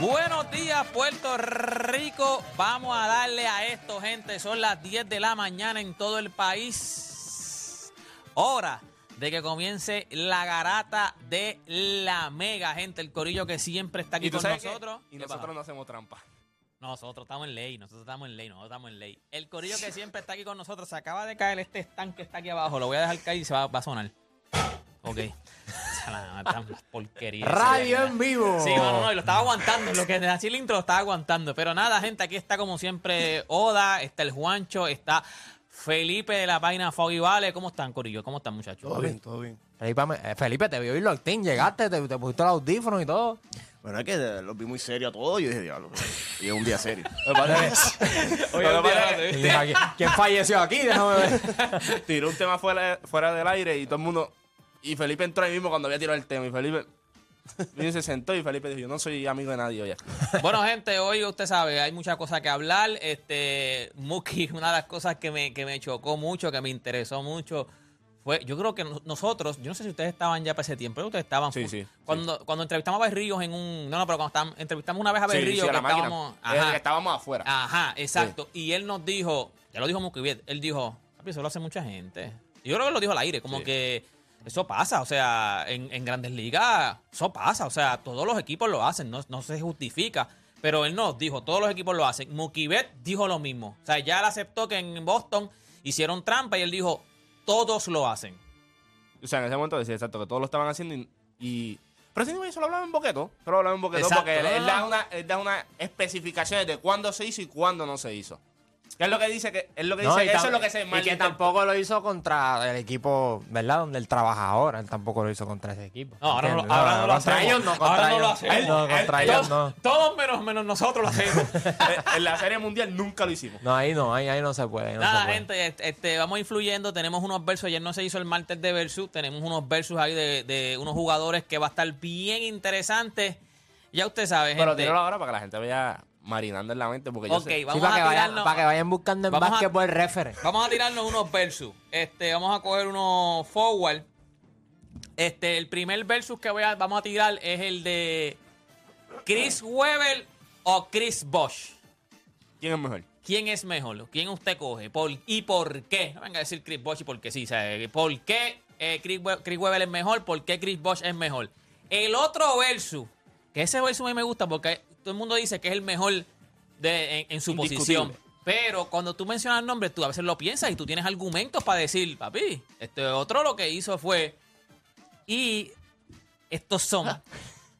Buenos días, Puerto Rico. Vamos a darle a esto, gente. Son las 10 de la mañana en todo el país. Hora de que comience la garata de la mega, gente. El corillo que siempre está aquí ¿Y tú con qué? nosotros. Y ¿Qué nosotros pasa? no hacemos trampa. Nosotros estamos en ley, nosotros estamos en ley, nosotros estamos en ley. El corillo que siempre está aquí con nosotros, se acaba de caer este stand que está aquí abajo. Lo voy a dejar caer y se va, va a sonar. Ok. Porquería. Radio en vivo. Sí, no, no, no, y lo estaba aguantando. Lo que así el intro lo estaba aguantando. Pero nada, gente, aquí está como siempre Oda, está el Juancho, está Felipe de la página Foggy Vale. ¿Cómo están, Corillo? ¿Cómo están, muchachos? Todo bien, todo bien. Felipe, eh, Felipe, te vi hoy Loctín, llegaste, te, te pusiste el audífono y todo. Bueno, es que los vi muy serios a todos. Yo dije, diablo, y es un día serio. Oye, un día- Y mira, ¿quién, quién falleció aquí? Déjame ver. Tiró un tema fuera, fuera del aire y todo el mundo. Y Felipe entró ahí mismo cuando había tirado el tema. Y Felipe y se sentó. Y Felipe dijo: Yo no soy amigo de nadie hoy. Bueno, gente, hoy usted sabe, hay muchas cosas que hablar. Este, Muki, una de las cosas que me, que me chocó mucho, que me interesó mucho, fue, yo creo que nos- nosotros, yo no sé si ustedes estaban ya para ese tiempo, pero ustedes estaban. Sí, sí, Cuando, cuando entrevistamos a Berríos en un, no, no, pero cuando estábamos- entrevistamos una vez a Berríos, que estábamos, Desde ajá, que estábamos afuera. Ajá, exacto. Y él nos dijo, ya lo dijo Muki él dijo, eso lo hace mucha gente. Y yo creo que lo dijo al aire, como que eso pasa, o sea, en, en grandes ligas, eso pasa, o sea, todos los equipos lo hacen, no, no se justifica. Pero él nos dijo, todos los equipos lo hacen. Mukibet dijo lo mismo. O sea, ya él aceptó que en Boston hicieron trampa y él dijo, todos lo hacen. O sea, en ese momento decía exacto que todos lo estaban haciendo. Y. y- pero ese mismo eso lo hablaba en boqueto. Pero lo hablaba en boqueto Exacto. porque él, él da una, él da unas especificaciones de cuándo se hizo y cuándo no se hizo. Que es lo que dice que. Es lo que dice No, y que eso es lo que se Y que tampoco lo hizo contra el equipo, ¿verdad? Donde él trabaja ahora. Él tampoco lo hizo contra ese equipo. No, ahora no, lo- ¿Entiendes? ahora no lo contra hacemos. ellos no, contra ahora no lo ellos. hacemos. No, contra Él- ellos todos, no. todos menos, menos nosotros lo hacemos. en la serie mundial nunca lo hicimos. No, ahí no, ahí, ahí no se puede. ahí no Nada, se puede. gente, este, este, vamos influyendo. Tenemos unos versos. Ayer no se hizo el martes de versus. Tenemos unos versos ahí de, de unos jugadores que va a estar bien interesantes. Ya usted sabe, Pero gente. tíralo ahora para que la gente vaya marinando en la mente. Porque yo Ok, sé. Sí, vamos para, a que vayan, tirarnos. para que vayan buscando en Vamos a- básquetbol el referee. Vamos a tirarnos unos versus. Este, vamos a coger unos forward. Este, el primer versus que voy a, vamos a tirar es el de Chris Webber o Chris Bosch. ¿Quién es mejor? ¿Quién es mejor? ¿Quién usted coge? ¿Por, ¿Y por qué? No venga a decir Chris Bosch y porque sí. O sea, ¿Por qué eh, Chris, We- Chris Webber es mejor? ¿Por qué Chris Bosch es mejor? El otro versus, que ese versus a mí me gusta porque todo el mundo dice que es el mejor de, en, en su posición. Pero cuando tú mencionas el nombre, tú a veces lo piensas y tú tienes argumentos para decir, papi, este otro lo que hizo fue... Y estos son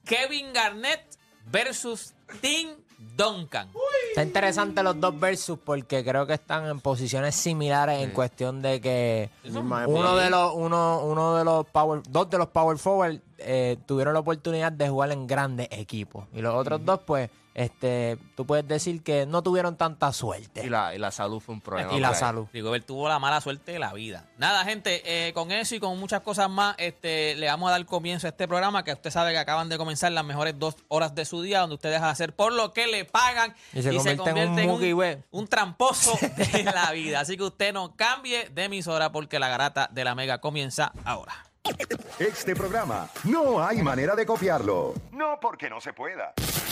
Kevin Garnett versus Tim Duncan. Está interesante los dos versus porque creo que están en posiciones similares en cuestión de que uno de los uno, uno de los power dos de los power forward eh, tuvieron la oportunidad de jugar en grandes equipos. Y los otros dos pues este tú puedes decir que no tuvieron tanta suerte Y la, y la salud fue un problema. y la salud Rigobert tuvo la mala suerte de la vida. Nada, gente, eh, con eso y con muchas cosas más, este, le vamos a dar comienzo a este programa que usted sabe que acaban de comenzar las mejores dos horas de su día, donde usted deja de hacer por lo que le pagan Y se convierte en un Web. un tramposo de la vida. Así que usted no cambie de emisora porque la garata de la mega comienza ahora. Este programa no hay manera de copiarlo. No porque no se pueda,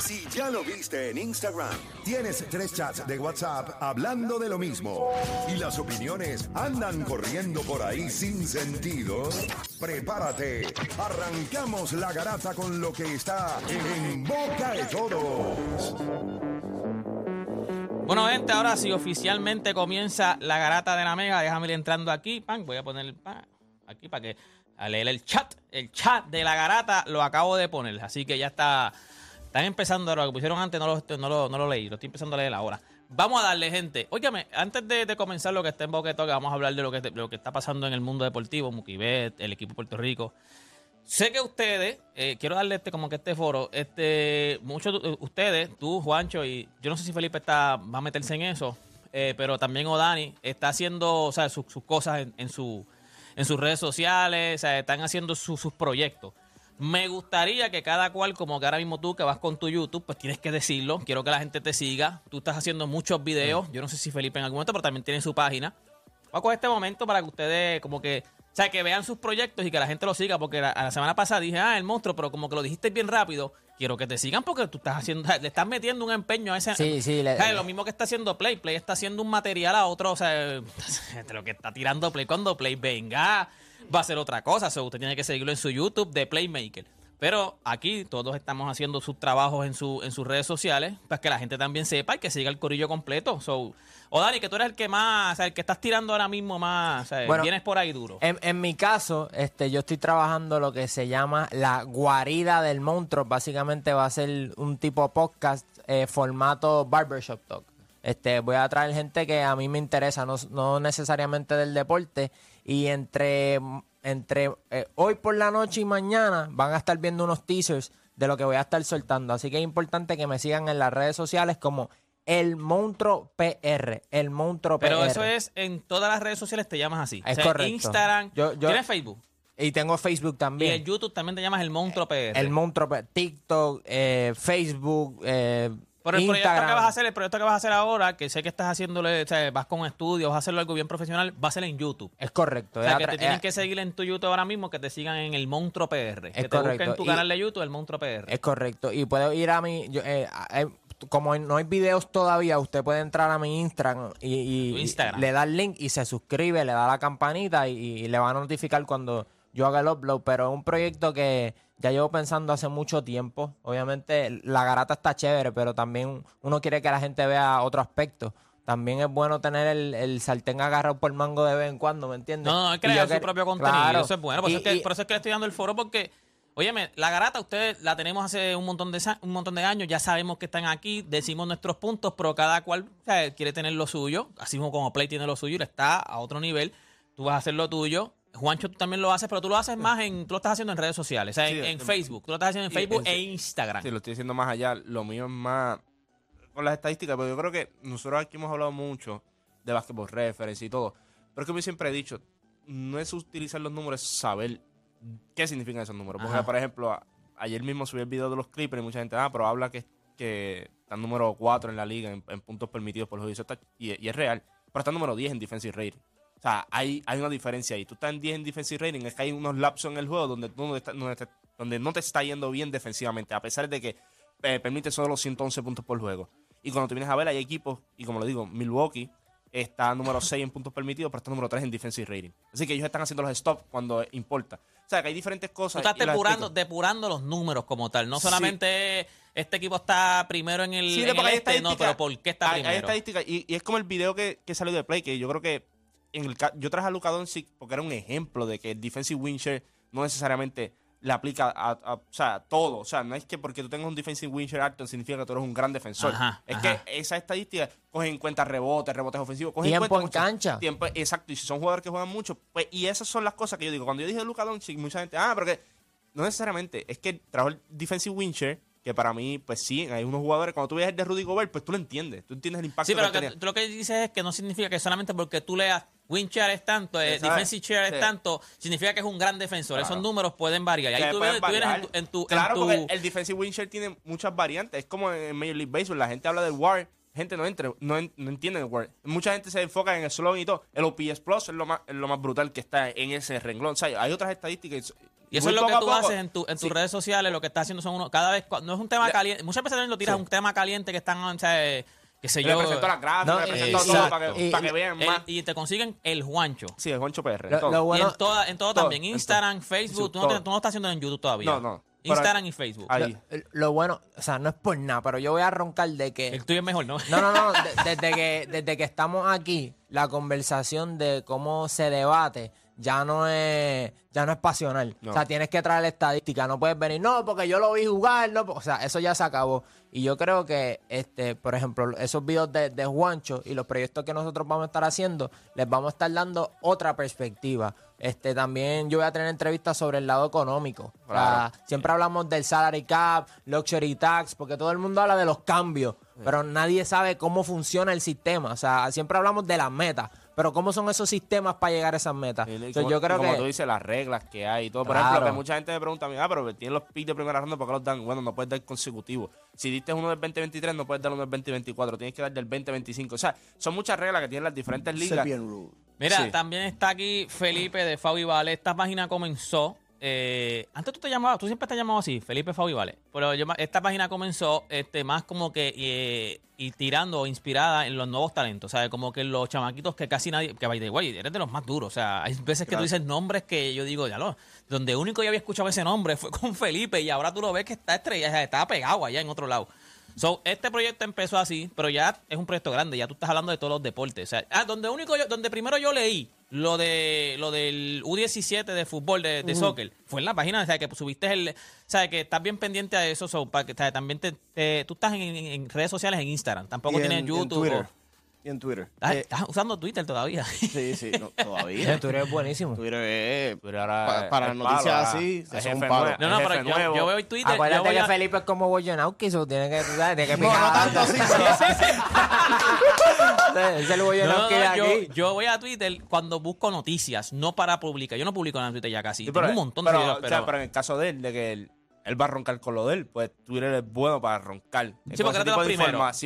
Si ya lo viste en Instagram, tienes tres chats de WhatsApp hablando de lo mismo y las opiniones andan corriendo por ahí sin sentido, prepárate. Arrancamos la garata con lo que está en boca de todos. Bueno, gente, ahora sí oficialmente comienza la garata de la mega. Déjame ir entrando aquí. Pan, voy a poner el pan aquí para que a el chat. El chat de la garata lo acabo de poner. Así que ya está. Están empezando. Lo que pusieron antes no lo, no lo, no lo leí. Lo estoy empezando a leer ahora. Vamos a darle, gente. Óigame, antes de, comenzar lo que está en Boqueto, que vamos a hablar de lo que, de lo que está pasando en el mundo deportivo, Muquibet, el equipo de Puerto Rico. Sé que ustedes, eh, quiero darle este como que este foro, este, muchos de ustedes, tú, Juancho, y yo no sé si Felipe está, va a meterse en eso, eh, pero también Odani está haciendo o sea, sus, sus cosas en, en su, en sus redes sociales, o sea, están haciendo su- sus proyectos. Me gustaría que cada cual, como que ahora mismo tú que vas con tu YouTube, pues tienes que decirlo. Quiero que la gente te siga. Tú estás haciendo muchos videos. Yo no sé si Felipe en algún momento, pero también tiene su página. Voy a coger este momento para que ustedes como que, o sea, que vean sus proyectos y que la gente lo siga, porque la, a la semana pasada dije, ah, el monstruo, pero como que lo dijiste bien rápido, quiero que te sigan porque tú estás haciendo, le estás metiendo un empeño a ese... Sí, sí, le- O sea, lo mismo que está haciendo Play, Play está haciendo un material a otro, o sea, lo que está tirando Play, cuando Play venga, va a ser otra cosa, so, usted tiene que seguirlo en su YouTube de Playmaker. Pero aquí todos estamos haciendo sus trabajos en, su, en sus redes sociales para que la gente también sepa y que siga el corillo completo. So, o Dani, que tú eres el que más, o sea, el que estás tirando ahora mismo más, o sea, Bueno, vienes por ahí duro. En, en mi caso, este, yo estoy trabajando lo que se llama la guarida del monstruo. Básicamente va a ser un tipo podcast eh, formato barbershop talk. Este, voy a traer gente que a mí me interesa, no, no necesariamente del deporte. Y entre, entre eh, hoy por la noche y mañana van a estar viendo unos teasers de lo que voy a estar soltando. Así que es importante que me sigan en las redes sociales como el monstruo PR. El monstruo PR. Pero eso es en todas las redes sociales te llamas así. Es O sea, correcto. Instagram, Yo- yo- tienes Facebook. Y tengo Facebook Y también. en YouTube también te llamas el Monstruo PR. El monstruo, pues, TikTok, eh, Facebook, eh, Pero el proyecto que vas a hacer, el proyecto que vas a hacer ahora, que sé que estás haciéndole, o sea, vas con estudios, vas a hacerlo algo bien profesional, va a ser en YouTube. Es correcto. O sea, es que te tienen que seguir en tu YouTube ahora mismo, que te sigan en el Monstruo PR. que te correcto. busquen en tu Y- canal de YouTube, el Monstruo PR. Es correcto. Y puedo ir a mi. yo, eh, eh, como no hay videos todavía, usted puede entrar a mi Instagram y, Instagram. le da el link y se suscribe, le da la campanita y, y le va a notificar cuando yo haga el upload. Pero es un proyecto que ya llevo pensando hace mucho tiempo. Obviamente la garata está chévere, pero también uno quiere que la gente vea otro aspecto. También es bueno tener el, el sartén agarrado por el mango de vez en cuando, ¿me entiendes? No, no, yo crear su propio contenido. Claro. Eso es bueno. Por, Y- eso es que, y- por eso es que le estoy dando el foro, porque, óyeme, la garata, ustedes la tenemos hace un montón de un montón de años, ya sabemos que están aquí, decimos nuestros puntos, pero cada cual o sea, quiere tener lo suyo, así como Play tiene lo suyo y está a otro nivel, tú vas a hacer lo tuyo. Juancho, tú también lo haces, pero tú lo haces más en, tú lo estás haciendo en redes sociales, o sea, Sí, en, en Facebook, tú lo estás haciendo en Facebook en- e Instagram. Sí, lo estoy diciendo más allá. Lo mío es más con las estadísticas, pero yo creo que nosotros aquí hemos hablado mucho de basketball reference y todo. Pero es que yo siempre he dicho, no es utilizar los números, es saber qué significan esos números. Porque, Ajá. por ejemplo, a- ayer mismo subí el video de los Clippers y mucha gente, ah, pero habla que, que están número 4 en la liga en, en puntos permitidos por los juicios. Y, y es real. Pero está número 10 en defensive rating. O sea, hay, hay una diferencia ahí. Tú estás en 10 en defensive rating, es que hay unos lapsos en el juego donde, tú no está- donde, te, donde no te está yendo bien defensivamente, a pesar de que eh, permite solo los 111 puntos por juego. Y cuando tú vienes a ver, hay equipos, y como lo digo, Milwaukee está número 6 en puntos permitidos, pero está número 3 en defensive rating. Así que ellos están haciendo los stops cuando importa. O sea, que hay diferentes Tú cosas. estás y las depurando, los números como tal. No Sí. solamente este equipo está primero en el, Sí, en el hay este, no, pero ¿por qué está hay, hay primero? estadísticas, y, y es como el video que, que salió de Play, que yo creo que en el ca- yo traje a Luka Doncic porque era un ejemplo de que el defensive win share no necesariamente le aplica a, a- o sea, todo. O sea, no es que porque tú tengas un defensive win share alto significa que tú eres un gran defensor. Ajá, es ajá. que esa estadística coge en cuenta rebotes, rebotes ofensivos, coge Tiempo en cuenta en mucho- cancha. Tiempo, exacto, y si son jugadores que juegan mucho, pues, y esas son las cosas que yo digo. Cuando yo dije Luka Doncic, mucha gente, ah, pero que no necesariamente, es que trajo el defensive win share, que para mí, pues sí, hay unos jugadores, cuando tú ves el de Rudy Gobert, pues tú lo entiendes, tú entiendes el impacto Sí, pero que que, tú lo que dices es que no significa que solamente porque tú leas win share es tanto, eh, defensive share es tanto, significa que es un gran defensor. Claro. Esos números pueden variar. Y ahí tú, vienes- tú vienes en tu... En tu, en claro, tu- porque el defensive win share tiene muchas variantes. Es como en Major League Baseball. La gente habla del WAR. Gente no, entre, no, en- no entiende el WAR. Mucha gente se enfoca en el slow y todo. El OPS Plus es lo más, es lo más brutal que está en ese renglón. O sea, hay otras estadísticas. y eso muy es lo que tú haces en, tu, en tus Sí. redes sociales, lo que estás haciendo son unos... Cada vez, no es un tema caliente, muchas veces también lo tiras Sí. un tema caliente que están, o sea, sé Le yo... presento las gráficas, No, le presento exacto. todo para que, Y- para que vean el- más. y te consiguen el Juancho. Sí, el Juancho PR. Lo- todo. lo bueno- y en, toda, en todo, todo, también, en Instagram, todo. Facebook, tú, no te- tú no estás haciendo en YouTube todavía. No, no. Instagram y Facebook. Ahí. Lo, lo bueno, o sea, no es por nada, pero yo voy a roncar de que. El tuyo es mejor, ¿no? No, no, no. de- desde, que, desde que estamos aquí, la conversación de cómo se debate ya no es ya no es pasional. No. O sea, tienes que traer estadística. No puedes venir, no, porque yo lo vi jugar. No, o sea, eso ya se acabó. Y yo creo que, este, por ejemplo, esos videos de, de Juancho y los proyectos que nosotros vamos a estar haciendo, les vamos a estar dando otra perspectiva. Este, también yo voy a tener entrevistas sobre el lado económico. O sea, Claro. siempre hablamos del salary cap, luxury tax, porque todo el mundo habla de los cambios, pero nadie sabe cómo funciona el sistema. O sea, siempre hablamos de las metas, Pero ¿cómo son esos sistemas para llegar a esas metas? Como- yo creo como que tú dices, las reglas que hay y todo. Por Claro. ejemplo, que mucha gente me pregunta a mí, ah, pero tienen los picks de primera ronda, ¿por qué los dan? Bueno, no puedes dar consecutivos. Si diste uno del 2023, no puedes dar uno del 2024. Tienes que dar del 2025. O sea, son muchas reglas que tienen las diferentes ligas. Mira, Sí. también está aquí Felipe de Fabi Vale. Esta página comenzó. Eh, antes tú te llamabas, tú siempre te llamabas así, Felipe Fabi Vale. Pero yo esta página comenzó este, más como que eh, y tirando inspirada en los nuevos talentos. ¿sabes? Como que los chamaquitos que casi nadie. Que the way, eres de los más duros. O sea, hay veces que tú dices nombres que yo digo, ya lo. Donde único yo había escuchado ese nombre fue con Felipe y ahora tú lo ves que está estrella, o sea, está pegado allá en otro lado. So, este proyecto empezó así, pero ya es un proyecto grande, ya tú estás hablando de todos los deportes. O sea, ah, donde único yo- donde primero yo leí lo de lo del U17 de fútbol, de, de soccer, fue en la página, o sea, que subiste el, o sea, que estás bien pendiente a eso, so, para que o sea, también te, te- tú estás en, en- en redes sociales, en Instagram, tampoco Y en- tienes en YouTube. Twitter. Y en Twitter. Ah, Eh, estás usando Twitter todavía. sí, sí, no, todavía. tú eres buenísimo. Twitter es... Pero ahora Pa- es- para es noticias palo, ahora así, es jefe son palos. nuevo, No, no, es pero jefe yo, nuevo. yo veo Twitter. yo Acuérdate voy que a- Felipe es como Boyanowski, so tiene que, tú sabes, tiene que No, picar. no tanto así, pero... Es el No, Boyanowski no, yo, aquí. yo voy a Twitter cuando busco noticias, no para publicar. Yo no publico nada en Twitter ya casi. Sí, Tengo un montón de pero, videos, o sea, pero- pero en el caso de él, de que él, él va a roncar con lo de él, pues Twitter es bueno para roncar. Sí, porque.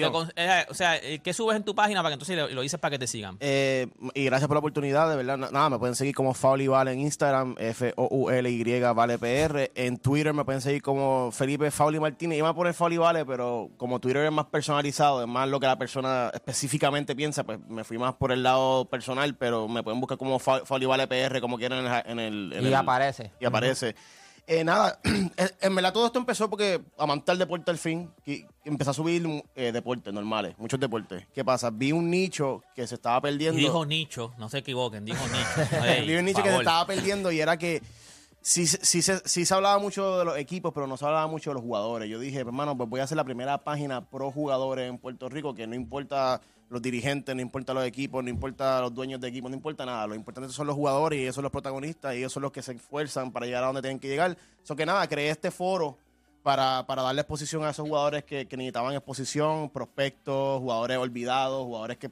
Te con- eh, o sea, eh, ¿qué subes en tu página para que entonces lo, lo dices para que te sigan? Eh, y gracias por la oportunidad, de verdad. Na- Nada, me pueden seguir como Fauli Vale en Instagram, F-O-U-L-Y Vale PR. En Twitter me pueden seguir como Felipe Fauli Martínez. Iba a poner Fauli Vale, pero como Twitter es más personalizado, es más lo que la persona específicamente piensa, pues me fui más por el lado personal, pero me pueden buscar como Fa- Fauli Vale PR, como quieran en el... en el- en Y el- aparece. y aparece. Eh, nada, en- verdad todo esto empezó porque amante el deporte al fin, que empecé a subir eh, deportes normales, muchos deportes. ¿Qué pasa? Vi un nicho que se estaba Y perdiendo. dijo nicho, no se equivoquen, dijo nicho. Vi un nicho que se estaba perdiendo y era que sí, sí, se- sí se hablaba mucho de los equipos, pero no se hablaba mucho de los jugadores. Yo dije, hermano, pues voy a hacer la primera página pro jugadores en Puerto Rico, que no importa los dirigentes, no importa los equipos, no importa los dueños de equipos, no importa nada. Lo importante son los jugadores y ellos son los protagonistas y ellos son los que se esfuerzan para llegar a donde tienen que llegar. Eso que nada, creé este foro para, para darle exposición a esos jugadores que, que necesitaban exposición, prospectos, jugadores olvidados, jugadores que,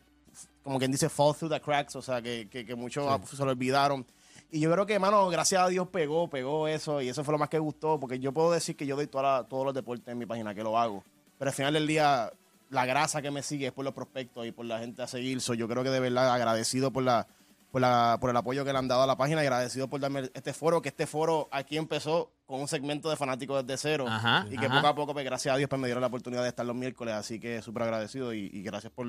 como quien dice, fall through the cracks, o sea, que, que, que muchos se lo olvidaron. Y yo creo que, mano, gracias a Dios pegó, pegó eso, y eso fue lo más que gustó, porque yo puedo decir que yo doy toda la- todos los deportes en mi página, que lo hago. Pero al final del día, la grasa que me sigue es por los prospectos y por la gente a seguir. So, yo creo que de verdad agradecido por la, por la, por el apoyo que le han dado a la página y agradecido por darme este foro, que este foro aquí empezó con un segmento de fanáticos desde cero. Ajá, y que ajá. poco a poco, pues gracias a Dios, pues me dieron la oportunidad de estar los miércoles, así que súper agradecido y, y gracias por,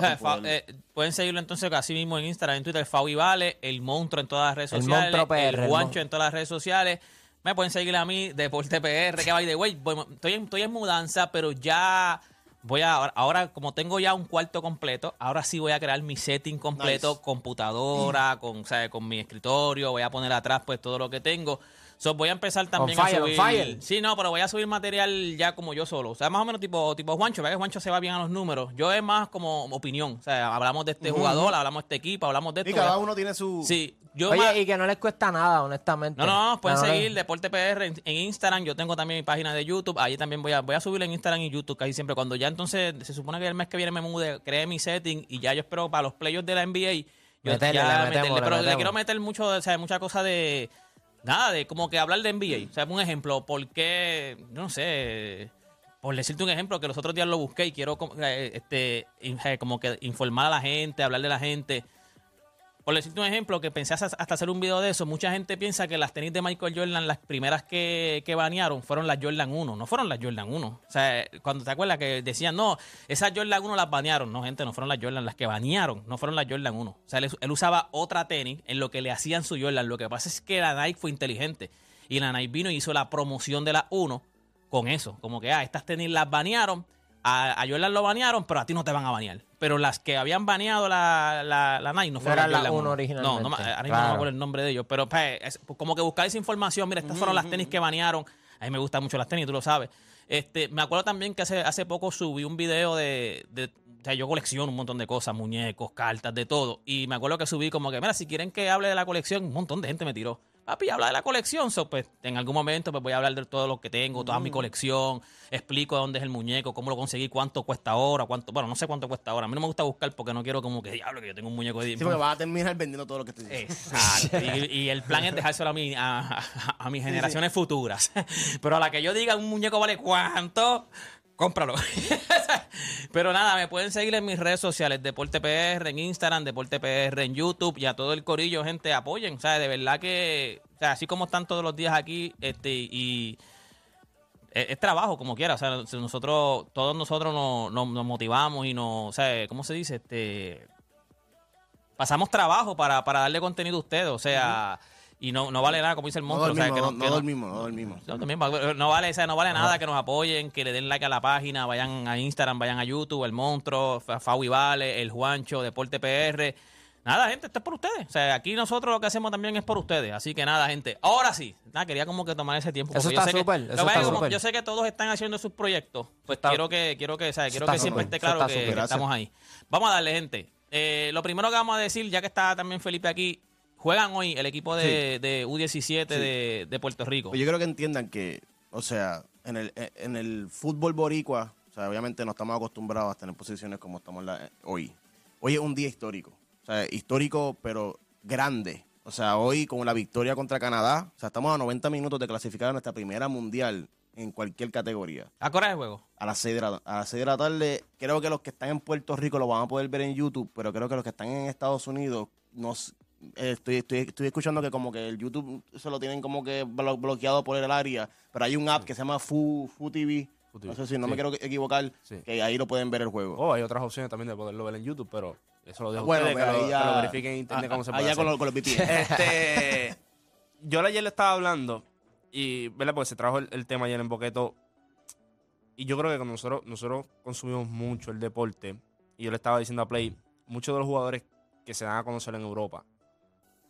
sea, por poder- eh, pueden seguirlo entonces así mismo en Instagram, en Twitter, Fabi Vale, el monstruo en todas las redes El sociales, monstruo PR, el el guancho mon- en todas las redes sociales. Me pueden seguir a mí, Deporte PR, que by the way, estoy en, estoy en mudanza, pero ya voy a, ahora, ahora, como tengo ya un cuarto completo, ahora sí voy a crear mi setting completo, Nice. computadora, con, o sea, con mi escritorio, voy a poner atrás pues todo lo que tengo. So, voy a empezar también fire, a on subir. fire. Sí, no, pero voy a subir material ya como yo solo. O sea, más o menos tipo, tipo Juancho, ¿verdad que Juancho se va bien a los números? Yo es más como opinión. O sea, hablamos de este jugador, hablamos de este equipo, hablamos de esto. y cada ¿verdad? uno tiene su... Sí, yo Oye, más- y que no les cuesta nada, honestamente. no, no, no, pueden No, no, seguir Deporte PR en, en Instagram. Yo tengo también mi página de YouTube. Ahí también voy a, voy a subirlo en Instagram y YouTube casi siempre. Cuando ya entonces se supone que el mes que viene me mude, creé mi setting y ya yo espero para los playoffs de la NBA. Yo Meterle, ya le metemos, meterle, le pero le quiero meter mucho, o sea, mucha cosa de. Nada, de como que hablar de NBA. O sea, un ejemplo, ¿por qué? No sé. Por decirte un ejemplo, que los otros días lo busqué y quiero eh, este, eh, como que informar a la gente, hablar de la gente. Por decirte un ejemplo, que pensé hasta hacer un video de eso, mucha gente piensa que las tenis de Michael Jordan, las primeras que, que banearon, fueron las Jordan 1. No fueron las Jordan 1. O sea, cuando te acuerdas que decían, no, esas Jordan 1 las banearon. No, gente, no fueron las Jordan. Las que banearon no fueron las Jordan 1. O sea, él, usaba otra tenis en lo que le hacían su Jordan. Lo que pasa es que la Nike fue inteligente. Y la Nike vino y hizo la promoción de la 1 con eso. Como que, ah, estas tenis las banearon, a, a Jordan lo banearon, pero a ti no te van a banear. Pero las que habían baneado la, la, la Nike no fueron eran las la Jordan 1 1. originalmente. No, no, ahora mismo no me acuerdo el nombre de ellos. Pero pues, es como que buscar esa información. Mira, estas fueron las tenis que banearon. A mí me gustan mucho las tenis, tú lo sabes. Este, me acuerdo también que hace, hace poco subí un video de, de- O sea, yo colecciono un montón de cosas, muñecos, cartas, de todo. Y me acuerdo que subí como que, mira, si quieren que hable de la colección, un montón de gente me tiró. Papi, habla de la colección. So, pues, en algún momento pues, voy a hablar de todo lo que tengo, toda mi Mm. colección. Explico dónde es el muñeco, cómo lo conseguí, cuánto cuesta ahora, cuánto. Bueno, no sé cuánto cuesta ahora. A mí no me gusta buscar porque no quiero como que diablo que yo tengo un muñeco de Sí, porque vas a terminar vendiendo todo lo que te dice. Exacto. Y, y el plan es dejárselo a, mi, a, a- a mis generaciones futuras. Pero a la que yo diga un muñeco vale cuánto, cómpralo. Pero nada, me pueden seguir en mis redes sociales, Deporte PR en Instagram, Deporte PR en YouTube y a todo el corillo, gente, apoyen. O sea, de verdad que, o sea, así como están todos los días aquí, este, y es, es trabajo como quiera. O sea, nosotros, todos nosotros nos, nos- nos motivamos y nos, o sea, ¿cómo se dice? Este, pasamos trabajo para, para darle contenido a ustedes. O sea, y no, no vale nada, como dice el No monstruo. o sea, dormimos, que no, dormimos, no dormimos. no, no vale, o sea, no vale nada que nos apoyen, que le den like a la página, vayan a Instagram, vayan a YouTube, el monstruo, Fa- Fawi Vale, el Juancho, Deporte PR. Nada, gente, esto es por ustedes. O sea, aquí nosotros lo que hacemos también es por ustedes. Así que nada, gente. Ahora sí. Nada, quería como que tomar ese tiempo. Eso está súper. Yo sé que todos están haciendo sus proyectos. Pues está- quiero que, quiero que, o sea, quiero que siempre esté claro que, estamos ahí. Vamos a darle, gente. Eh, lo primero que vamos a decir, ya que está también Felipe aquí, juegan hoy el equipo de, de U17 de, de Puerto Rico. Pues yo creo que entiendan que, o sea, en el, en el fútbol boricua, o sea, obviamente no estamos acostumbrados a tener posiciones como estamos la- hoy. Hoy es un día histórico. O sea, histórico, pero grande. O sea, hoy con la victoria contra Canadá, o sea, estamos a 90 minutos de clasificar a nuestra primera mundial en cualquier categoría. ¿A qué hora es el juego? A las 6 de la, a las 6 de la tarde, creo que los que están en Puerto Rico lo van a poder ver en YouTube, pero creo que los que están en Estados Unidos, no eh, estoy, estoy, estoy escuchando que como que el YouTube se lo tienen como que blo- bloqueado por el área, pero hay un app que se llama Fu, Fu TV, Fu TV, no sé si no sí. me quiero equivocar, Sí. que ahí lo pueden ver el juego. Oh, hay otras opciones también de poderlo ver en YouTube, pero eso lo dejo bueno, ustedes, pero que, ahí lo, ya, que lo verifiquen en internet a- cómo se puede allá hacer. con, los- con los. Este, yo ayer le estaba hablando y, ¿verdad? Porque se trajo el, el tema ayer en Boqueto y yo creo que cuando nosotros, nosotros consumimos mucho el deporte y yo le estaba diciendo a Play, muchos de los jugadores que se dan a conocer en Europa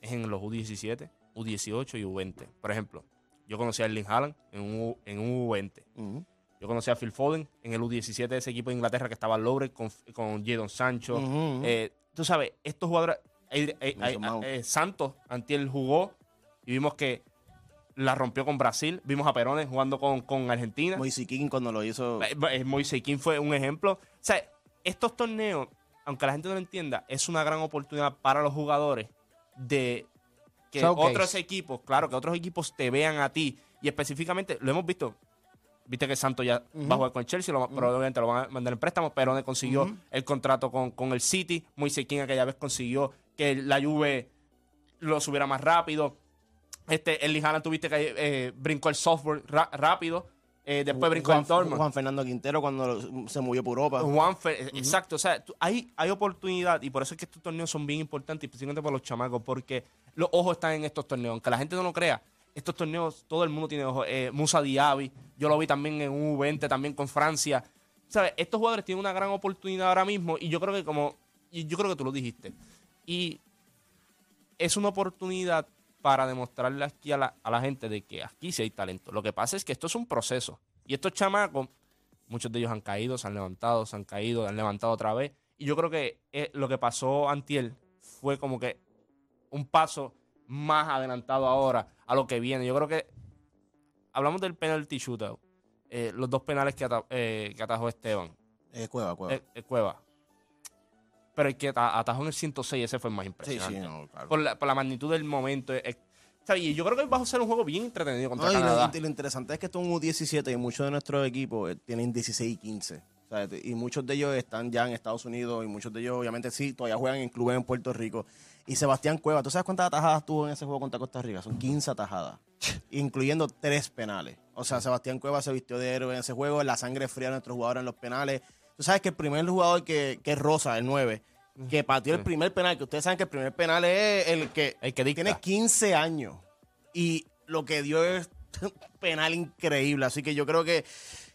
es en los U17, U18 y U20. Por ejemplo, yo conocí a Erling Haaland en un, en un U20. Ujú. Yo conocí a Phil Foden en el U17 de ese equipo de Inglaterra que estaba Lobre con, con Jadon Sancho. Eh, tú sabes, estos jugadores. eh, eh, Santos, Antiel jugó y vimos que la rompió con Brasil. Vimos a Perón jugando con, con Argentina. Moise King cuando lo hizo. Eh, eh, Moise Kean fue un ejemplo. O sea, estos torneos, aunque la gente no lo entienda, es una gran oportunidad para los jugadores de que Showcase. otros equipos, claro, que otros equipos te vean a ti. Y específicamente, lo hemos visto. Viste que Santos ya va a jugar con el Chelsea, lo, probablemente lo van a mandar en préstamo. Perón consiguió Ujú. el contrato con, con el City. Moise Kean aquella vez consiguió que la Juve lo subiera más rápido. Este, el Haaland tuviste que eh, brincó el software rápido. Eh, después brincó Juan, el Dortmund. Juan Fernando Quintero cuando lo- se movió por Europa. Juanfer, exacto. O sea, tú- hay, hay oportunidad y por eso es que estos torneos son bien importantes, especialmente para los chamacos, porque los ojos están en estos torneos. Aunque la gente no lo crea, estos torneos todo el mundo tiene ojos. Eh, Musa Diaby, yo lo vi también en un U20, también con Francia. ¿Sabes? Estos jugadores tienen una gran oportunidad ahora mismo y yo creo que como, y yo creo que tú lo dijiste. Y es una oportunidad para demostrarle aquí a la, a la gente de que aquí sí hay talento. Lo que pasa es que esto es un proceso. Y estos chamacos, muchos de ellos han caído, se han levantado, se han caído, han levantado otra vez. Y yo creo que eh, lo que pasó Antiel fue como que un paso más adelantado ahora a lo que viene. Yo creo que hablamos del penalty shootout. eh, los dos penales que, ata- eh, que atajó Esteban. Eh, cueva, cueva. Eh, Cueva. Pero el que ata- atajó en el 106, ese fue el más sí, impresionante. sí, no, claro. por, la, por la magnitud del momento. ¿sabes? Y yo creo que va a ser un juego bien entretenido contra No, y, lo, Canadá. y lo interesante es que esto es un U17 y muchos de nuestros equipos eh, tienen 16 y 15. O sea, te- y muchos de ellos están ya en Estados Unidos y muchos de ellos obviamente sí, todavía juegan en clubes en Puerto Rico. Y Sebastián Cueva, ¿tú sabes cuántas atajadas tuvo en ese juego contra Costa Rica? Son 15 atajadas, incluyendo tres penales. O sea, Sebastián Cueva se vistió de héroe en ese juego, la sangre fría de nuestros jugadores en los penales. Tú sabes que el primer jugador que, que es Rosa, el 9, que pateó el Sí. primer penal, que ustedes saben que el primer penal es el que, El que dicta. tiene 15 años y lo que dio es un penal increíble. Así que yo creo que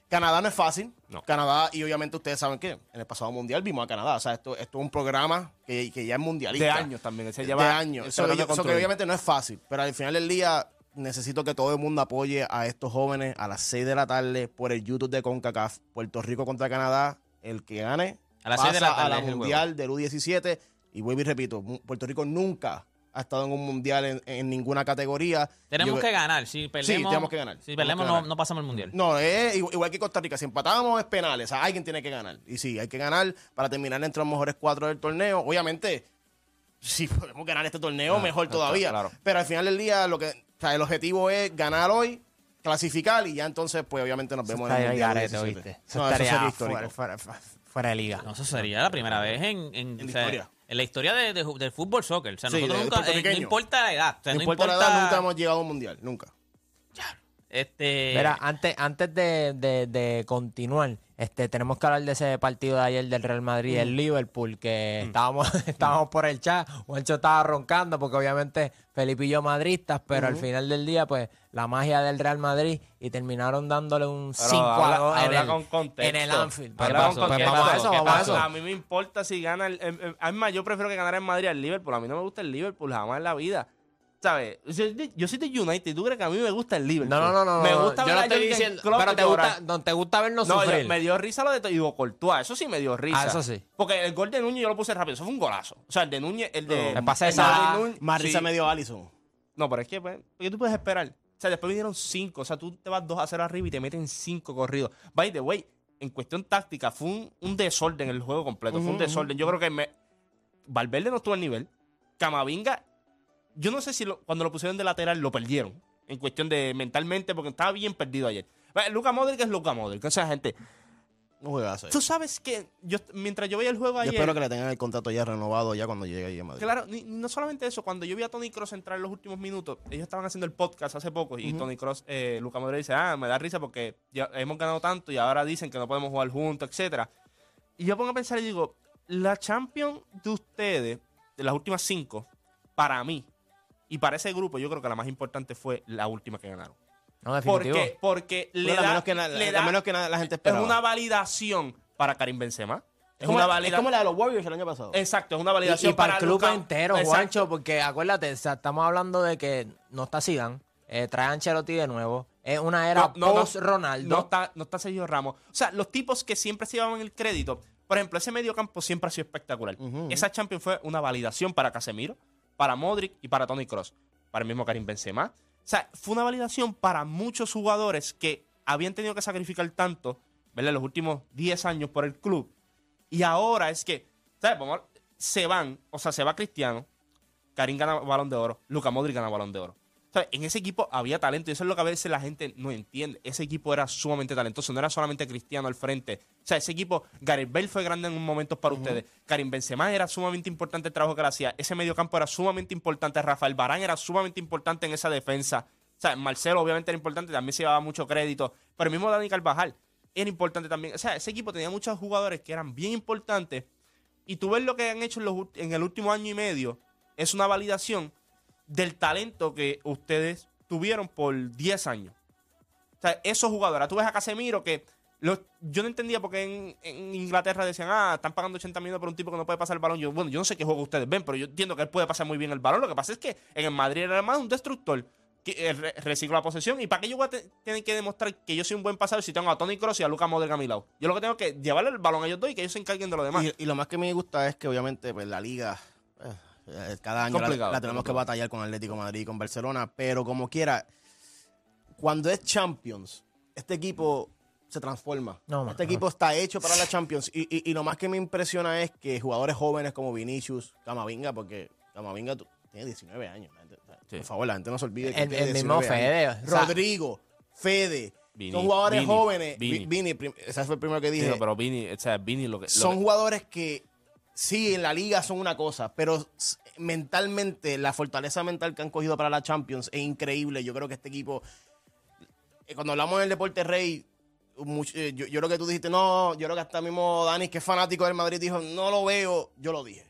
Canadá no es fácil. No. Canadá, y obviamente ustedes saben que en el pasado mundial vimos a Canadá. O sea, esto, esto es un programa que, que ya es mundialista. de años también. De años. Eso, yo- eso que obviamente no es fácil. Pero al final del día necesito que todo el mundo apoye a estos jóvenes a las 6 de la tarde por el YouTube de CONCACAF. Puerto Rico contra Canadá. El que gane A las seis de la tarde a mundial del U17. Y vuelvo y repito, Puerto Rico nunca ha estado en un mundial en, en ninguna categoría. Tenemos Yo- que ganar. Si perdemos, tenemos que ganar. Si perdemos, no, no pasamos el mundial. No, es igual igual que Costa Rica. Si empatamos es penales. O sea, alguien tiene que ganar. Y sí, hay que ganar para terminar entre los mejores cuatro del torneo. Obviamente, si podemos ganar este torneo, mejor todavía. claro. Pero al final del día, lo que, o sea, el objetivo es ganar hoy, clasificar y ya entonces, pues obviamente nos vemos en el Mundial garete, 17. ¿oíste? Eso No, eso estaría sería histórico. fuera, fuera- fuera de liga. No, eso sería la primera vez en, en, En o sea, historia. en la historia de, del fútbol soccer. O sea, Sí, nosotros de- nunca, eh, no puertorriqueño. importa la edad. O sea, No no importa la edad, nunca hemos llegado a un mundial. Nunca. Este, Mira, antes, antes de, de- de continuar, este, tenemos que hablar de ese partido de ayer del Real Madrid y el Liverpool, que estábamos, estábamos por el chat, Juancho estaba roncando, porque obviamente Felipe y yo madristas, pero al final del día, pues, la magia del Real Madrid y terminaron dándole un Pero 5 a habla- 2 en con en el Anfield. Vamos- a eso, ¿Qué vamos a pasó? eso. A mí me importa si gana el. el- el- además, yo prefiero que ganara el Madrid al Liverpool. A mí no me gusta el Liverpool jamás en la vida. ¿Sabes? Yo, yo soy de United. ¿Tú crees que a mí me gusta el Liverpool? No, no, no, no. Me no, gusta yo ver no a estoy diciendo, Klopp pero te gusta, no, te gusta vernos No, yo- sufrir. me dio risa lo de Digo Courtois. Eso sí me dio risa. Ah, eso sí. Porque el gol de Núñez yo lo puse rápido. Eso fue un golazo. O sea, el de Núñez, el de. Me pasa de Núñez- Más risa sí. me dio Allison. No, pero es que, pues, ¿qué tú puedes esperar? O sea, después vinieron cinco. O sea, tú te vas 2 a 0 arriba y te meten cinco corridos. By the way, en cuestión táctica, fue un, un desorden el juego completo. fue un desorden. Yo creo que me... Valverde no estuvo al nivel. Camavinga, yo no sé si lo- cuando lo pusieron de lateral lo perdieron. En cuestión de mentalmente, porque estaba bien perdido ayer. Va, Luka Modric es Luka Modric. O sea, gente, Un juegazo. tú sabes que yo, mientras yo veía el juego Yo ayer... espero que le tengan el contrato ya renovado ya cuando llegue ahí a Madrid. Claro, no solamente eso, cuando yo vi a Tony Cross entrar en los últimos minutos, ellos estaban haciendo el podcast hace poco y Tony Cross, eh, Luca Modric dice, ah, me da risa porque ya hemos ganado tanto y ahora dicen que no podemos jugar juntos, etcétera. Y yo pongo a pensar y digo, la Champions de ustedes, de las últimas cinco, para mí y para ese grupo, yo creo que la más importante fue la última que ganaron. No, definitivo. Porque, porque le da, menos que na- le a da- menos que na- la gente es esperaba. una validación para Karim Benzema. Es, Es como, una es como la de los Warriors el año pasado. Exacto, es una Y, validación y para el club Luka- entero, Exacto. Juancho, porque acuérdate, o sea, estamos hablando de que no está Zidane, eh, trae a Ancelotti de nuevo, es una era post-Ronaldo. No está, no está Sergio Ramos. O sea, los tipos que siempre se llevaban el crédito. Por ejemplo, ese medio campo siempre ha sido espectacular. Esa Champions fue una validación para Casemiro, para Modric y para Tony Cross. Para el mismo Karim Benzema. O sea, fue una validación para muchos jugadores que habían tenido que sacrificar tanto, ¿verdad? Los últimos 10 años por el club. Y ahora es que, ¿sabes? Se van, o sea, se va Cristiano, Karim gana balón de oro, Luca Modric gana balón de oro. En ese equipo había talento y eso es lo que a veces la gente no entiende. Ese equipo era sumamente talentoso, no era solamente Cristiano al frente. O sea, ese equipo, Gareth Bale fue grande en un momento para ustedes. Karim Benzema era sumamente importante el trabajo que le hacía. Ese medio campo era sumamente importante. Rafael Barán era sumamente importante en esa defensa. O sea, Marcelo obviamente era importante, también se llevaba mucho crédito. Pero el mismo Dani Carvajal era importante también. O sea, ese equipo tenía muchos jugadores que eran bien importantes. Y tú ves lo que han hecho en, los ult- en el último año y medio, es una validación del talento que ustedes tuvieron por 10 años. O sea, esos jugadores. Tú ves a Casemiro que los- yo no entendía porque en, en Inglaterra decían, ah, están pagando 80 millones por un tipo que no puede pasar el balón. Bueno, yo no sé qué juego ustedes ven, pero yo entiendo que él puede pasar muy bien el balón. Lo que pasa es que en Madrid era más un destructor que eh, re- recicla la posesión. ¿Y para qué yo voy a que demostrar que yo soy un buen pasador si tengo a Tony Cross y a Luca Modric a mi lado? Yo lo que tengo que llevarle el balón a ellos dos y que ellos se encarguen de lo demás. Y, lo más que me gusta es que obviamente pues, la liga eh, cada año la, tenemos que batallar con Atlético Madrid y con Barcelona, pero como quiera, cuando es Champions, este equipo se transforma. No, este no. equipo está hecho para la Champions y, y- y lo más que me impresiona es que jugadores jóvenes como Vinicius, Camavinga, porque Camavinga tú- tiene 19 años. gente- Sí. Por favor, la gente no se olvide que El- tiene el mismo 19 Fede, años. o sea- Rodrigo, Fede, Vini, son jugadores Vini, jóvenes. Vini. Vi- Vini, prim- ese fue el primero que dije pero Vini, o sea, Vini lo que. lo son que- jugadores que sí, en la liga son una cosa, pero mentalmente, la fortaleza mental que han cogido para la Champions es increíble. Yo creo que este equipo, eh, cuando hablamos del deporte rey, eh, yo, yo creo que tú dijiste, no, yo creo que hasta mismo Dani, que es fanático del Madrid, dijo, no lo veo, yo lo dije.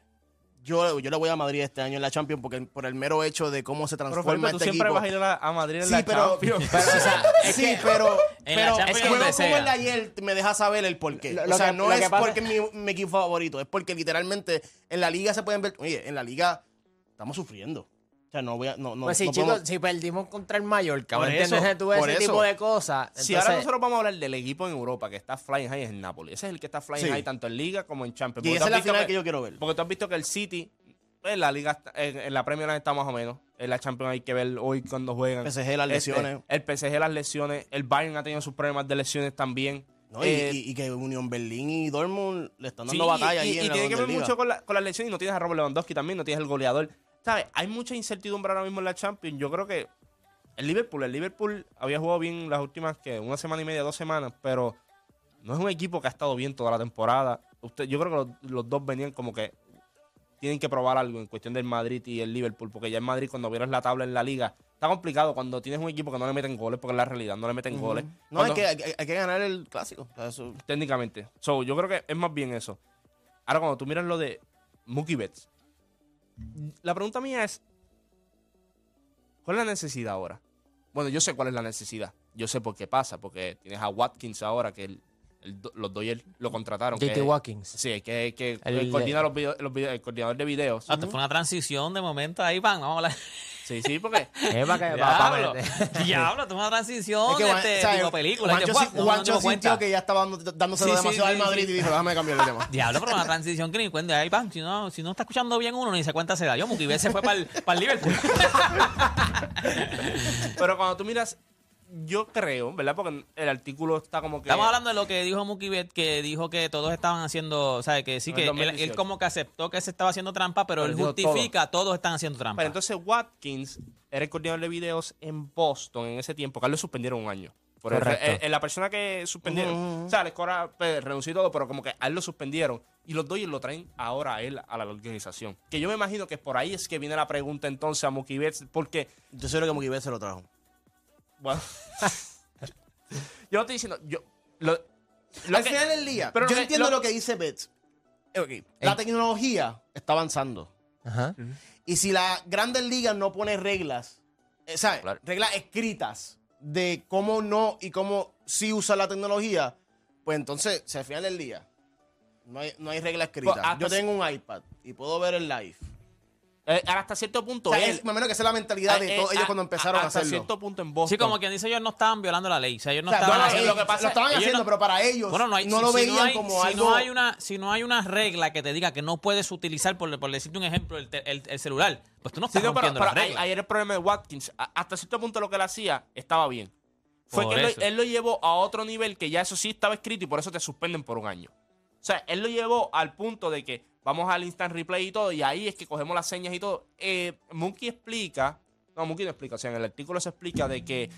Yo, yo le voy a Madrid este año en la Champions porque por el mero hecho de cómo se Pero, transforma Felipe, tú este siempre equipo. vas a ir a, la- a Madrid en Sí, la pero, Champions. pero, o sea, sí, pero, En la pero Champions es que donde juego como el de ayer me deja saber el porqué. Lo- o sea, que- no que es pasa- porque es mi, mi equipo favorito, es porque literalmente en la liga se pueden ver, oye, en la liga estamos sufriendo. O sea, no voy a, no, no, Pues sí, no chicos, podemos- si perdimos contra el Mallorca, Por ¿me entiendes? eso, Tú ves por ese eso. tipo de cosas. Si entonces- ahora nosotros vamos a hablar del equipo en Europa que está flying high es el Napoli. Ese es el que está flying Sí. high tanto en Liga como en Champions. y Porque esa tú es la has visto final que- que yo quiero ver. Porque tú has visto que el City pues, la liga, en, en la Premier está más o menos. En la Champions hay que ver hoy cuando juegan. PSG, las Este, lesiones. el PSG, las lesiones. El Bayern ha tenido sus problemas de lesiones también. No, Eh, y- y que Unión Berlín y Dortmund le están Sí, dando batalla y, ahí y- en y la tiene que ver mucho con, la- con las lesiones y no tienes a Robert Lewandowski también, no tienes el goleador. ¿Sabes? Hay mucha incertidumbre ahora mismo en la Champions. Yo creo que el Liverpool, el Liverpool había jugado bien las últimas, que Una semana y media, dos semanas, pero no es un equipo que ha estado bien toda la temporada. Usted, yo creo que los, los dos venían como que tienen que probar algo en cuestión del Madrid y el Liverpool, porque ya el Madrid cuando vieras la tabla en la liga, está complicado cuando tienes un equipo que no le meten goles, porque es la realidad, no le meten goles. No, hay Cuando- que, hay, que- hay que ganar el clásico. Eso- técnicamente. So, yo creo que es más bien eso. Ahora, cuando tú miras lo de Mookie Betts, la pregunta mía es: ¿cuál es la necesidad ahora? Bueno, yo sé cuál es la necesidad. Yo sé por qué pasa, porque tienes a Watkins ahora, que el, el los Dodgers lo contrataron. JT que- Watkins. Sí, que, que El- el, coordina los video- los video- el coordinador de videos. Ah, te fue una transición de momento ahí, pan. Vamos a hablar. Sí, sí, porque. Es para que Diablo. Diablo, tú una transición Es que este o sea, tipo película. Juancho, sintió que ya estaba dándoselo Sí, demasiado sí, al Madrid sí. y dijo, déjame cambiar de tema. Diablo, pero una transición que ni cuenta. Ahí, pan, si no, si no está escuchando bien uno, ni se cuenta se da. Yo, Betts se fue para el, para el Liverpool. pero cuando tú miras, yo creo, ¿verdad? Porque el artículo está como que. Estamos hablando de lo que dijo Mookie Betts, que dijo que todos estaban haciendo, o sea, que sí, que él, 2018. él como que aceptó que se estaba haciendo trampa, pero Pero él justifica, todos están haciendo trampa. Pero entonces Watkins era el coordinador de videos en Boston en ese tiempo, que a él lo suspendieron un año. Por el- Correcto. el- el- la persona que suspendieron, Ujú, ujú. o sea, les cobra, pues, renunció y todo, pero como que a él lo suspendieron. Y los Dodgers lo traen ahora a él, a la organización. Que yo me imagino que por ahí es que viene la pregunta entonces a Mookie Betts, porque, Yo sé lo que Mookie Betts se lo trajo. Bueno, yo no estoy diciendo, yo, lo, lo Al que- final del día, pero yo lo que- entiendo lo- lo, que dice Betts. Eh, ok, La tecnología está avanzando. Ajá. Y si la Grandes Ligas no pone reglas, eh, ¿sabes? Claro. Reglas escritas de cómo no y cómo sí usar la tecnología, pues entonces, si al final del día no hay, no hay regla escrita. Pues, hasta Yo si- tengo un iPad y puedo ver el live. Eh, hasta cierto punto, O sea, él- es, más o menos que esa es la mentalidad de eh, todos eh, ellos cuando empezaron a, hasta hacerlo. cierto punto en Boston. sí, como quien dice, ellos no estaban violando la ley. O sea, ellos no O sea, estaban no, haciendo... ellos- lo que pasa- lo estaban haciendo, no- pero para ellos Bueno, no, hay, no si- lo si veían no hay- como si algo. No hay una, si no hay una regla que te diga que no puedes utilizar, por, por decirte un ejemplo, el, el- el celular, pues tú no Sí, estás no, pero, rompiendo pero la regla. ahí era el problema de Watkins. A- hasta cierto punto lo que él hacía estaba bien. Fue Por que él lo, eso. él lo llevó a otro nivel que ya eso sí estaba escrito y por eso te suspenden por un año. O sea, él lo llevó al punto de que vamos al instant replay y todo, y ahí es que cogemos las señas y todo. Eh, Mookie explica, no, Mookie no explica, o sea, en el artículo se explica de que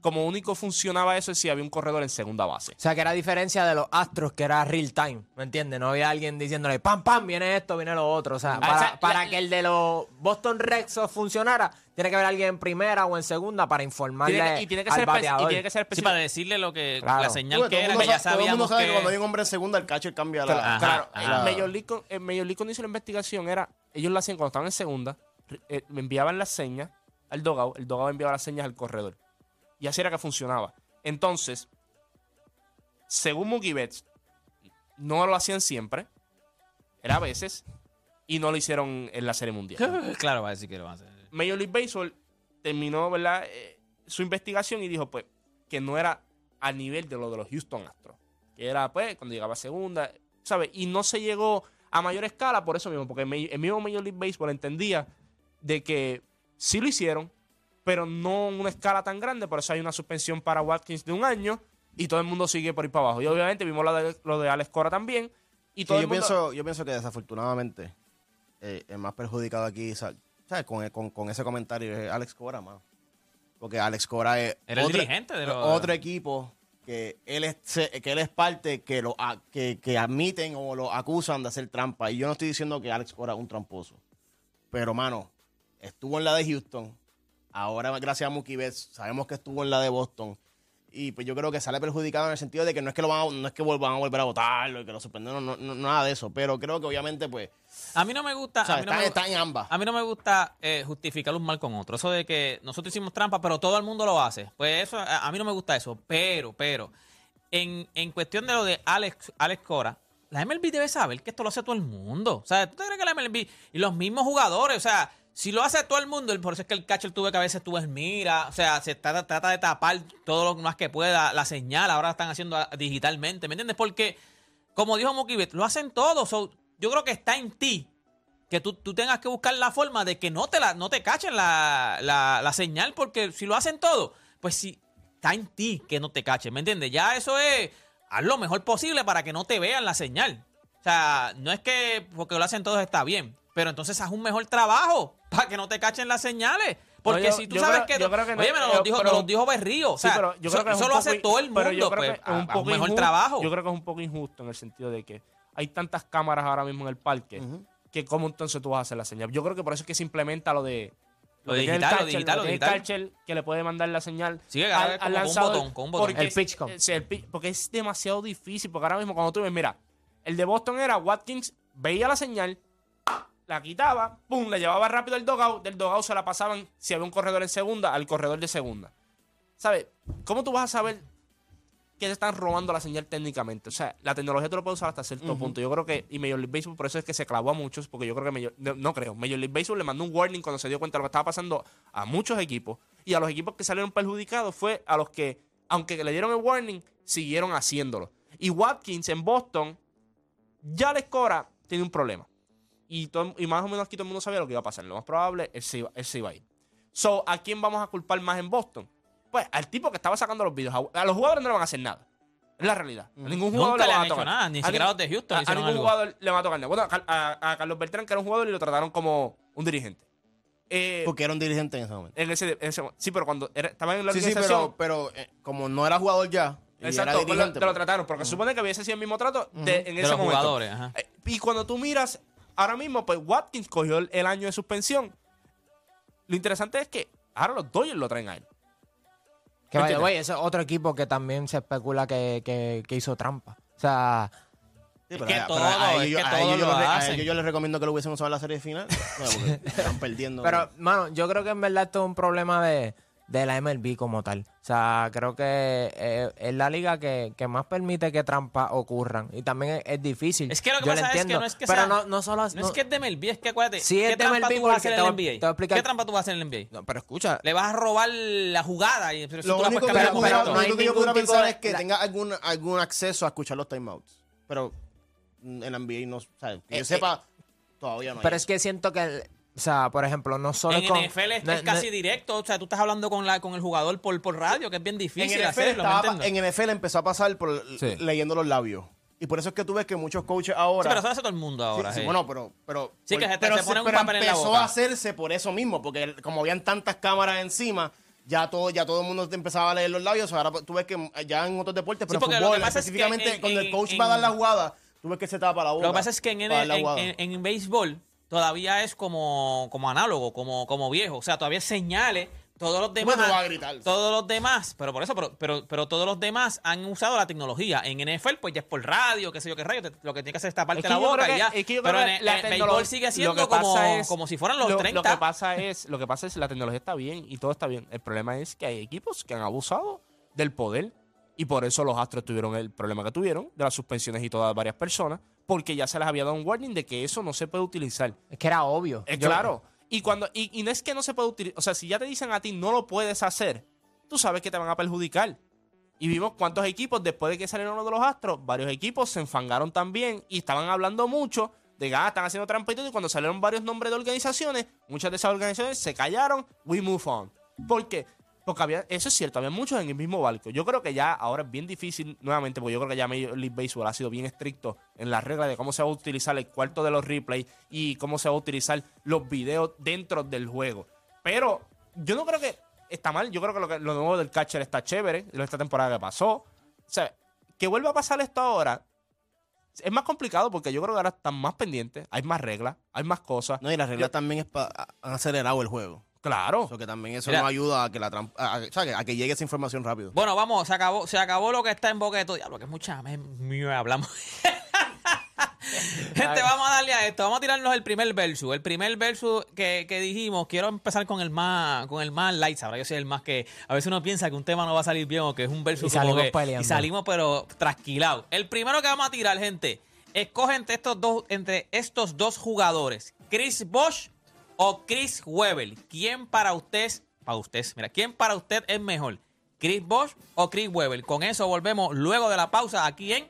como único funcionaba eso es si había un corredor en segunda base. O sea, que era diferencia de los Astros, que era real time, ¿me entiendes? No había alguien diciéndole, pam, pam, viene esto, viene lo otro. O sea, Ah, para, o sea, para la- que el de los Boston Red Sox funcionara, tiene que haber alguien en primera o en segunda para informarle Tiene que- y, tiene que al ser espe- y bateador. tiene que ser Sí, específico. para decirle lo que Claro. la señal que el era, que ya sabe- todo el mundo sabíamos sabe que que... cuando hay un hombre en segunda, el catcher cambia la. Ajá, Claro, Major League, Major League cuando hizo la investigación era, ellos lo hacían cuando estaban en segunda, re- eh, me enviaban las señas al dogout, el dogout enviaba las señas al corredor. Y así era que funcionaba. Entonces, según Mookie Betts, no lo hacían siempre, era a veces, y no lo hicieron en la Serie Mundial. claro, va a decir que lo va a hacer. Major League Baseball terminó ¿verdad? Eh, su investigación y dijo pues que no era al nivel de lo de los Houston Astros. Que era pues cuando llegaba a segunda, ¿sabes? Y no se llegó a mayor escala por eso mismo, porque el mismo Major League Baseball entendía de que sí lo hicieron, pero no en una escala tan grande, por eso hay una suspensión para Watkins de un año y todo el mundo sigue por ir para abajo. Y obviamente vimos lo de, lo de Alex Cora también. Y Sí, todo yo, mundo, pienso, yo pienso que desafortunadamente eh, el más perjudicado aquí, sa- ¿sabes? Con, con- con ese comentario es Alex Cora, más. Porque Alex Cora es Era el otro, dirigente de los- otro equipo que él es que él es parte que lo a- que, que admiten o lo acusan de hacer trampa. Y yo no estoy diciendo que Alex Cora es un tramposo. Pero, mano, estuvo en la de Houston. Ahora, gracias a Mookie Betts, sabemos que estuvo en la de Boston. Y pues yo creo que sale perjudicado en el sentido de que no es que lo van a, no es que vuelvan a volver a votarlo y que lo suspendieron, no, no- nada de eso. Pero creo que obviamente, pues, A mí no me gusta... o sea, a mí no está, me- en ambas. A mí no me gusta eh, justificar un mal con otro. Eso de que nosotros hicimos trampa, pero todo el mundo lo hace. Pues eso, a, a mí no me gusta eso. Pero, pero, en, en cuestión de lo de Alex, Alex Cora, la MLB debe saber que esto lo hace todo el mundo. O sea, ¿tú te crees que la MLB y los mismos jugadores, o sea, si lo hace todo el mundo, por eso es que el catcher tuve que a veces tú en mira, o sea, se trata, trata de tapar todo lo más que pueda, la señal, ahora están haciendo ah, digitalmente, ¿me entiendes? Porque, como dijo Mookie Betts, lo hacen todos. Yo creo que está en ti que tú, tú tengas que buscar la forma de que no te, la, no te cachen la, la- la señal, porque si lo hacen todo, pues si está en ti que no te cachen, ¿me entiendes? Ya eso es, haz lo mejor posible para que no te vean la señal. O sea, no es que porque lo hacen todos está bien, pero entonces haz un mejor trabajo para que no te cachen las señales. Porque yo- si tú sabes creo- que... yo creo que no- oye, me lo dijo, pero- me lo dijo Berrío. O Sí, sea, pero yo creo que es eso lo hace todo el pero yo mundo, creo pues, que es un a poco un mejor injusto- trabajo. Yo creo que es un poco injusto en el sentido de que hay tantas cámaras ahora mismo en el parque que cómo entonces tú vas a hacer la señal. Yo creo que por eso es que se implementa lo de Lo el digital, lo digital, lo el digital. catcher que le puede mandar la señal Sí, que con un botón, con un botón. porque El eh, sí, el porque es demasiado difícil. Porque ahora mismo cuando tú ves, mira, el de Boston era Watkins, veía la señal, la quitaba, pum, la llevaba rápido al dogout, del dogout se la pasaban, si había un corredor en segunda, al corredor de segunda. ¿Sabes? ¿Cómo tú vas a saber que te están robando la señal técnicamente? O sea, la tecnología tú lo puedes usar hasta cierto punto. Yo creo que, y Major League Baseball por eso es que se clavó a muchos, porque yo creo que, Major- no, no creo, Major League Baseball le mandó un warning cuando se dio cuenta de lo que estaba pasando a muchos equipos. Y a los equipos que salieron perjudicados fue a los que, aunque le dieron el warning, siguieron haciéndolo. Y Watkins en Boston, ya les cobra, tiene un problema. Y, todo- y más o menos aquí todo el mundo sabía lo que iba a pasar. Lo más probable, él se iba, él se iba a ir. So, ¿a quién vamos a culpar más en Boston? Pues al tipo que estaba sacando los videos. A, a los jugadores no le van a hacer nada. Es la realidad. A ningún jugador Nunca le le van a tocar. nada, ni A siquiera los de Houston A, a ningún algo. jugador le van a tocar nada. Bueno, a, Car- a- a Carlos Beltrán, que era un jugador, y lo trataron como un dirigente. Eh, Porque era un dirigente en ese momento. en ese, en ese- sí, pero cuando era- estaba en la Sí, sí, pero, pero eh, como no era jugador ya, Exacto, era pues te lo pues, trataron, porque se supone que hubiese sido el mismo trato de- en De ese los momento. jugadores, ajá. Eh, Y cuando tú miras, ahora mismo, pues Watkins cogió el, el año de suspensión. Lo interesante es que ahora los Dodgers lo traen a él. Que vaya, güey, ese es otro equipo que también se especula que, que, que hizo trampa. O sea, Sí, Es que a- todo, es que a todo ellos yo lo les- a hacen. ellos yo les recomiendo que lo hubiesen usado en la serie final. no, porque están perdiendo. pero, mano, yo creo que en verdad esto es un problema de, de la MLB como tal. O sea, creo que eh, es la liga que, que más permite que trampas ocurran. Y también es, es difícil. Es que lo que Yo pasa es que entiendo, no es que Pero sea- no, no solo... No, es que es de MLB, es que acuérdate. Sí, ¿Qué es de trampa MLB tú vas a hacer en el NBA? te voy a explicar- ¿Qué trampa tú vas a hacer en el NBA? No, pero escucha, Le vas a robar la jugada y pero si Lo la único que, yo pudiera- no lo único que yo pudiera pensar de- es que la- tenga algún, algún acceso a escuchar los timeouts. Pero en la NBA no, o sea, que Eh, yo sepa, todavía no hay. pero es que siento que... O sea, por ejemplo, no solo En con... NFL es, no- es casi no- directo. O sea, tú estás hablando con, la, con el jugador por, por radio, que es bien en difícil NFL, hacerlo. ¿me estaba en NFL empezó a pasar por Sí. leyendo los labios. Y por eso es que tú ves que muchos coaches ahora. Sí, pero eso hace todo el mundo ahora. sí, sí. bueno, pero, pero, Sí, que se pero se ponen un pero papel en la empezó boca. a hacerse por eso mismo, porque como habían tantas cámaras encima, ya todo, ya todo el mundo te empezaba a leer los labios. Ahora tú ves que ya en otros deportes, pero en fútbol, que pasa es que específicamente en- cuando el coach en- va a dar la jugada, tú ves que se tapa la boca. Lo que pasa es que en, en- en béisbol todavía es como, como análogo, como, como viejo. O sea, todavía señales. Todos los demás. Bueno, va a gritar. Todos los demás, pero por eso, pero, pero, pero todos los demás han usado la tecnología. En NFL, pues ya es por radio, qué sé yo qué rayo. te- lo que tiene que hacer es taparte Es que la boca que- y ya. es que yo pero en, la en béisbol tecnología- sigue siendo como, es- como si fueran los lo, 30. Lo que pasa es, lo que pasa es la tecnología está bien y todo está bien. El problema es que hay equipos que han abusado del poder y por eso los Astros tuvieron el problema que tuvieron de las suspensiones y todas varias personas porque ya se les había dado un warning de que eso no se puede utilizar. Es que era obvio. Eh, claro. Y cuando y, y no es que no se puede utilizar, o sea, si ya te dicen a ti no lo puedes hacer, tú sabes que te van a perjudicar. Y vimos cuántos equipos, después de que salieron los de los Astros, varios equipos se enfangaron también y estaban hablando mucho de que ah, están haciendo trampa y todo. Y cuando salieron varios nombres de organizaciones, muchas de esas organizaciones se callaron, we move on. ¿Por qué? Porque había, eso es cierto, había muchos en el mismo barco. Yo creo que ya ahora es bien difícil, nuevamente, porque yo creo que ya Major League Baseball ha sido bien estricto en las reglas de cómo se va a utilizar el cuarto de los replays y cómo se va a utilizar los videos dentro del juego. Pero yo no creo que está mal. Yo creo que lo, que, lo nuevo del catcher está chévere, de esta temporada que pasó. O sea, que vuelva a pasar esto ahora es más complicado porque yo creo que ahora están más pendientes, hay más reglas, hay más cosas. No, y las reglas también es pa- han acelerado el juego. Claro. O sea, que también eso Mira. nos ayuda a que la trampa, a, que- a que llegue esa información rápido. Bueno, vamos, se acabó, se acabó lo que está en boca de todo. Diablo, que es mucha mío hablamos. Gente, vamos a darle a esto. Vamos a tirarnos el primer versus. El primer versus que, que dijimos, quiero empezar con el más con el más light. Ahora yo soy el más que a veces uno piensa que un tema no va a salir bien o que es un versus Y como salimos que- peleando. y salimos pero trasquilados. El primero que vamos a tirar, gente, escoge entre estos dos entre estos dos jugadores, Chris Bosch o Chris Weber. ¿Quién para usted, para usted, mira, quién para usted es mejor? ¿Chris Bosch o Chris Weber? Con eso volvemos luego de la pausa aquí en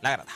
La Grata.